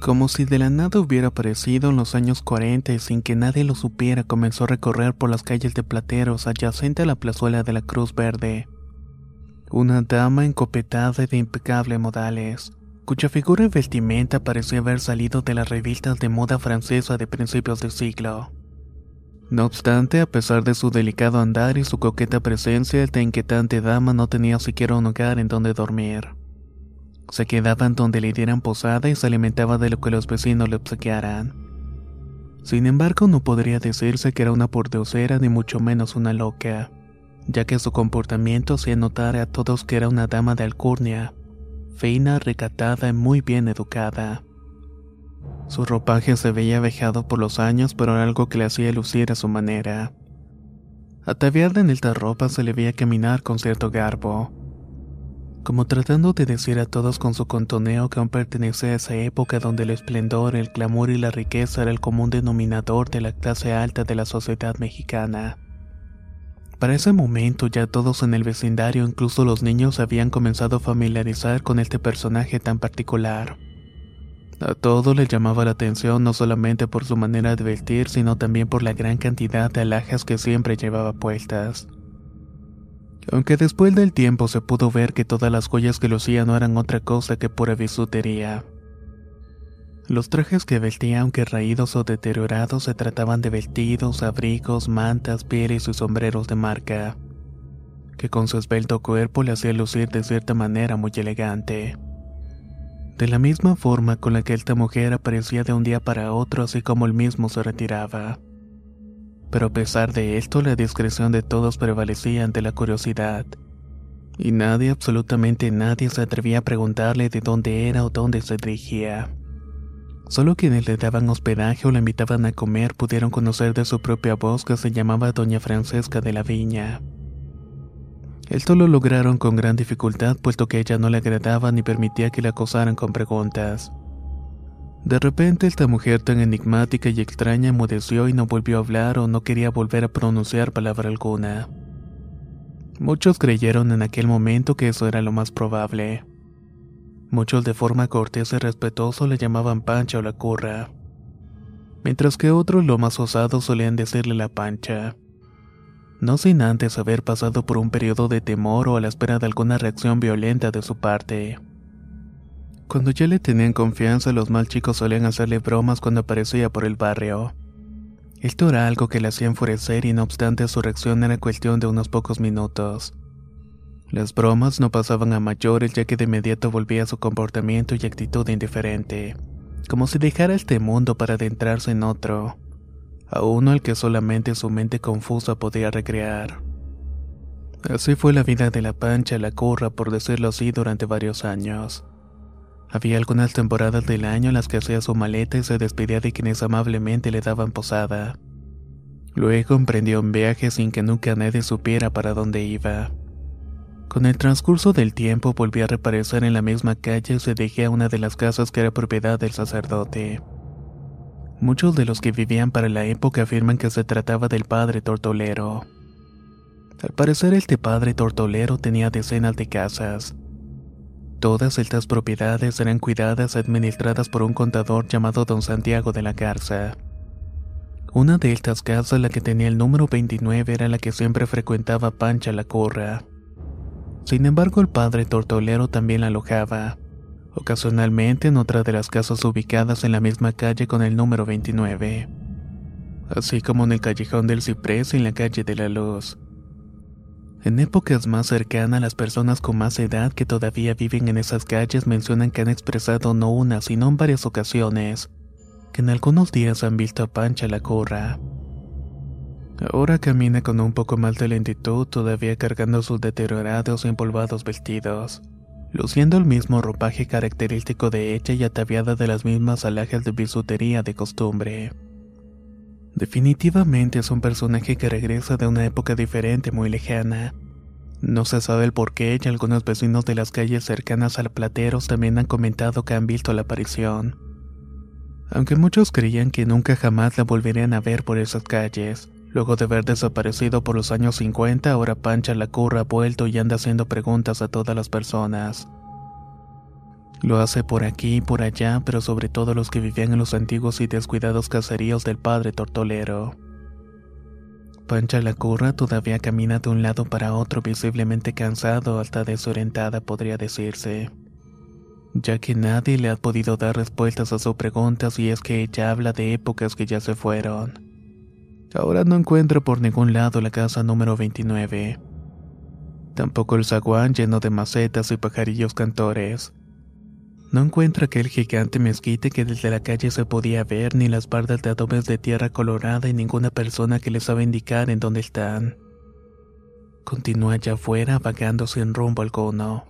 Como si de la nada hubiera aparecido en los años 40 y sin que nadie lo supiera, comenzó a recorrer por las calles de Plateros adyacente a la plazuela de la Cruz Verde. Una dama encopetada y de impecable modales, cuya figura y vestimenta parecía haber salido de las revistas de moda francesa de principios de siglo. No obstante, a pesar de su delicado andar y su coqueta presencia, esta inquietante dama no tenía siquiera un hogar en donde dormir. Se quedaba en donde le dieran posada y se alimentaba de lo que los vecinos le obsequiaran. Sin embargo, no podría decirse que era una pordiosera ni mucho menos una loca, ya que su comportamiento hacía notar a todos que era una dama de alcurnia, fina, recatada y muy bien educada. Su ropaje se veía vejado por los años, pero era algo que le hacía lucir a su manera. Ataviada en esta ropa se le veía caminar con cierto garbo como tratando de decir a todos con su contoneo que aún pertenecía a esa época donde el esplendor, el clamor y la riqueza era el común denominador de la clase alta de la sociedad mexicana. Para ese momento ya todos en el vecindario, incluso los niños, habían comenzado a familiarizar con este personaje tan particular. A todo le llamaba la atención no solamente por su manera de vestir, sino también por la gran cantidad de alhajas que siempre llevaba puestas aunque después del tiempo se pudo ver que todas las joyas que lucía no eran otra cosa que pura bisutería. Los trajes que vestía, aunque raídos o deteriorados, se trataban de vestidos, abrigos, mantas, pieles y sombreros de marca, que con su esbelto cuerpo le hacía lucir de cierta manera muy elegante. De la misma forma con la que esta mujer aparecía de un día para otro, así como él mismo se retiraba pero a pesar de esto la discreción de todos prevalecía ante la curiosidad. Y nadie, absolutamente nadie, se atrevía a preguntarle de dónde era o dónde se dirigía. Solo quienes le daban hospedaje o la invitaban a comer pudieron conocer de su propia voz que se llamaba Doña Francesca de la Viña. Esto lo lograron con gran dificultad puesto que ella no le agradaba ni permitía que la acosaran con preguntas. De repente esta mujer tan enigmática y extraña mudeció y no volvió a hablar o no quería volver a pronunciar palabra alguna. Muchos creyeron en aquel momento que eso era lo más probable. Muchos de forma cortés y respetuoso le llamaban Pancha o la curra, mientras que otros lo más osados solían decirle la pancha. No sin antes haber pasado por un periodo de temor o a la espera de alguna reacción violenta de su parte. Cuando ya le tenían confianza, los mal chicos solían hacerle bromas cuando aparecía por el barrio. Esto era algo que le hacía enfurecer y no obstante su reacción era cuestión de unos pocos minutos. Las bromas no pasaban a mayores ya que de inmediato volvía a su comportamiento y actitud indiferente, como si dejara este mundo para adentrarse en otro, a uno al que solamente su mente confusa podía recrear. Así fue la vida de la pancha la curra, por decirlo así, durante varios años. Había algunas temporadas del año en las que hacía su maleta y se despedía de quienes amablemente le daban posada. Luego emprendió un viaje sin que nunca nadie supiera para dónde iba. Con el transcurso del tiempo volvió a reaparecer en la misma calle y se dejó a una de las casas que era propiedad del sacerdote. Muchos de los que vivían para la época afirman que se trataba del padre tortolero. Al parecer este padre tortolero tenía decenas de casas. Todas estas propiedades eran cuidadas y administradas por un contador llamado Don Santiago de la Garza. Una de estas casas, la que tenía el número 29, era la que siempre frecuentaba Pancha la Corra. Sin embargo, el padre tortolero también la alojaba, ocasionalmente en otra de las casas ubicadas en la misma calle con el número 29, así como en el callejón del Ciprés y en la calle de la Luz. En épocas más cercanas, las personas con más edad que todavía viven en esas calles mencionan que han expresado no una, sino en varias ocasiones, que en algunos días han visto a Pancha la Corra. Ahora camina con un poco más de lentitud, todavía cargando sus deteriorados y empolvados vestidos, luciendo el mismo ropaje característico de ella y ataviada de las mismas alhajas de bisutería de costumbre. Definitivamente es un personaje que regresa de una época diferente muy lejana. No se sabe el por qué y algunos vecinos de las calles cercanas al Plateros también han comentado que han visto la aparición. Aunque muchos creían que nunca jamás la volverían a ver por esas calles, luego de haber desaparecido por los años 50, ahora Pancha la curra ha vuelto y anda haciendo preguntas a todas las personas. Lo hace por aquí y por allá, pero sobre todo los que vivían en los antiguos y descuidados caseríos del padre tortolero. Pancha la curra todavía camina de un lado para otro visiblemente cansado, hasta desorientada podría decirse, ya que nadie le ha podido dar respuestas a sus preguntas y es que ella habla de épocas que ya se fueron. Ahora no encuentra por ningún lado la casa número 29. Tampoco el zaguán lleno de macetas y pajarillos cantores. No encuentra aquel gigante mezquite que desde la calle se podía ver, ni las bardas de adobes de tierra colorada y ninguna persona que le sabe indicar en dónde están. Continúa allá afuera vagando sin rumbo alguno.